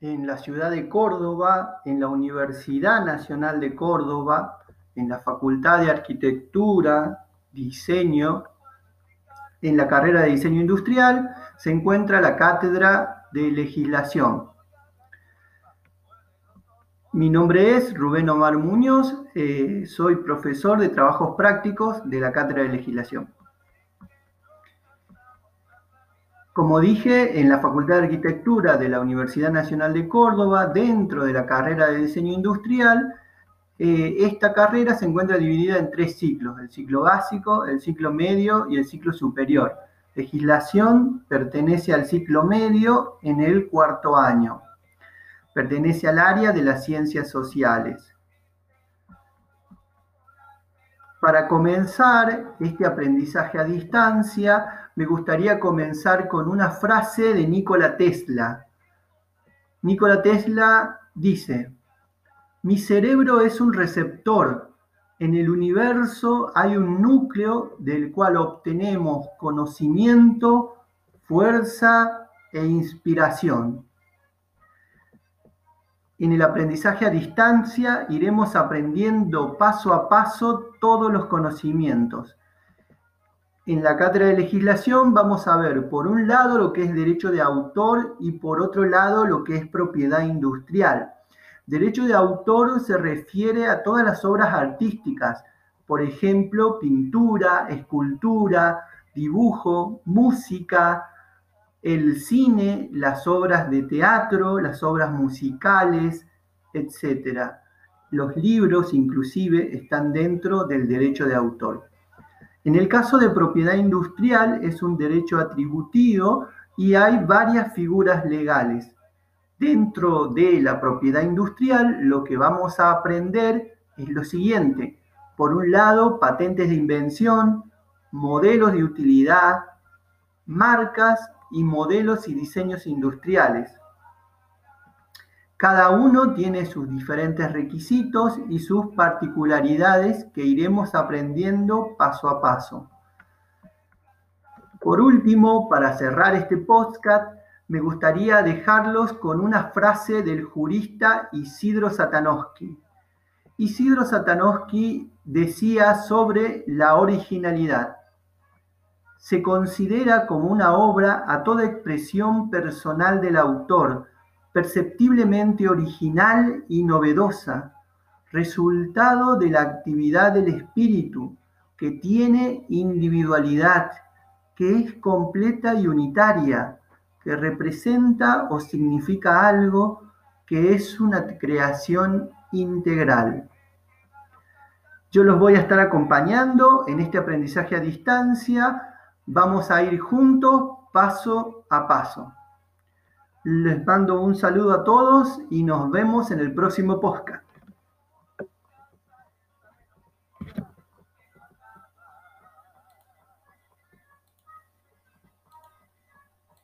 en la ciudad de Córdoba, en la Universidad Nacional de Córdoba, en la Facultad de Arquitectura, Diseño, en la carrera de Diseño Industrial, se encuentra la Cátedra de Legislación. Mi nombre es Rubén Omar Muñoz, eh, soy profesor de trabajos prácticos de la Cátedra de Legislación. Como dije, en la Facultad de Arquitectura de la Universidad Nacional de Córdoba, dentro de la carrera de diseño industrial, eh, esta carrera se encuentra dividida en tres ciclos, el ciclo básico, el ciclo medio y el ciclo superior. Legislación pertenece al ciclo medio en el cuarto año. Pertenece al área de las ciencias sociales. Para comenzar este aprendizaje a distancia, me gustaría comenzar con una frase de Nikola Tesla. Nikola Tesla dice, mi cerebro es un receptor. En el universo hay un núcleo del cual obtenemos conocimiento, fuerza e inspiración. En el aprendizaje a distancia iremos aprendiendo paso a paso todos los conocimientos en la cátedra de legislación vamos a ver por un lado lo que es derecho de autor y por otro lado lo que es propiedad industrial. Derecho de autor se refiere a todas las obras artísticas, por ejemplo, pintura, escultura, dibujo, música, el cine, las obras de teatro, las obras musicales, etc. Los libros inclusive están dentro del derecho de autor. En el caso de propiedad industrial es un derecho atributivo y hay varias figuras legales. Dentro de la propiedad industrial lo que vamos a aprender es lo siguiente. Por un lado, patentes de invención, modelos de utilidad, marcas y modelos y diseños industriales. Cada uno tiene sus diferentes requisitos y sus particularidades que iremos aprendiendo paso a paso. Por último, para cerrar este podcast, me gustaría dejarlos con una frase del jurista Isidro Satanowski. Isidro Satanowski decía sobre la originalidad. Se considera como una obra a toda expresión personal del autor, perceptiblemente original y novedosa, resultado de la actividad del espíritu, que tiene individualidad, que es completa y unitaria, que representa o significa algo, que es una creación integral. Yo los voy a estar acompañando en este aprendizaje a distancia. Vamos a ir juntos paso a paso. Les mando un saludo a todos y nos vemos en el próximo podcast.